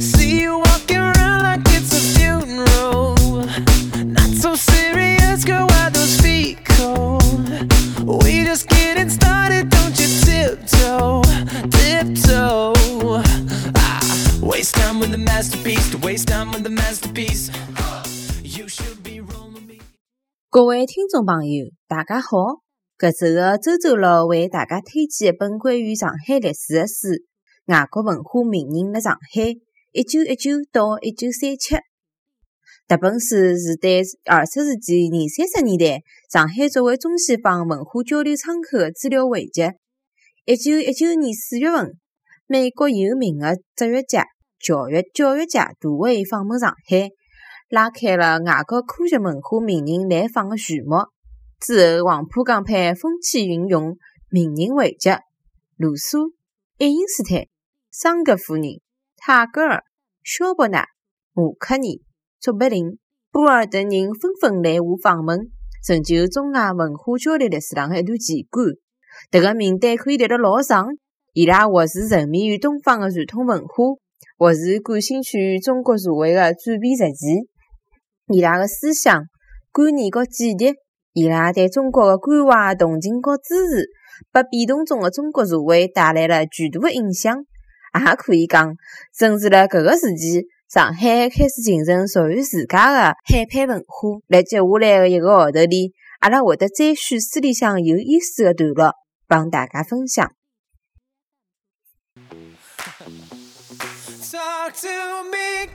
See you walking around like it's a funeral. Not so serious, girl, why those feet cold? We just getting started, don't you tiptoe, tiptoe. Ah, waste time with the masterpiece, to waste time with the masterpiece. You should be rolling me. 外国文化名人辣上海：一九一九到一九三七》。迭本书是对二十世纪二三十年代上海作为中西方文化交流窗口的资料汇集。一九一九年四月份，美国有名的哲学家、教育教育家杜威访问上海，拉开了外国科学文化名人来访的序幕。之后，黄浦江畔风起云涌，名人汇集：卢梭、爱因斯坦、桑格夫人、泰戈尔、萧伯纳、马克尼、卓别林、波尔等人纷纷来华访问，成就中外文化交流历史上的一段奇观。迭个名单可以列得老长，伊拉或是沉迷于东方的传统文化，或是感兴趣于中国社会的转变实践。伊拉的思想、观念和见地。伊拉对中国的关怀、同情和支持，拨变动中的中国社会带来了巨大的影响。也可以讲，正是辣搿个时期，上海开始形成属于自家的海派文化。辣接下来的一个号头里，阿拉会得再选书里向有意思的段落，帮大家分享。Talk to me,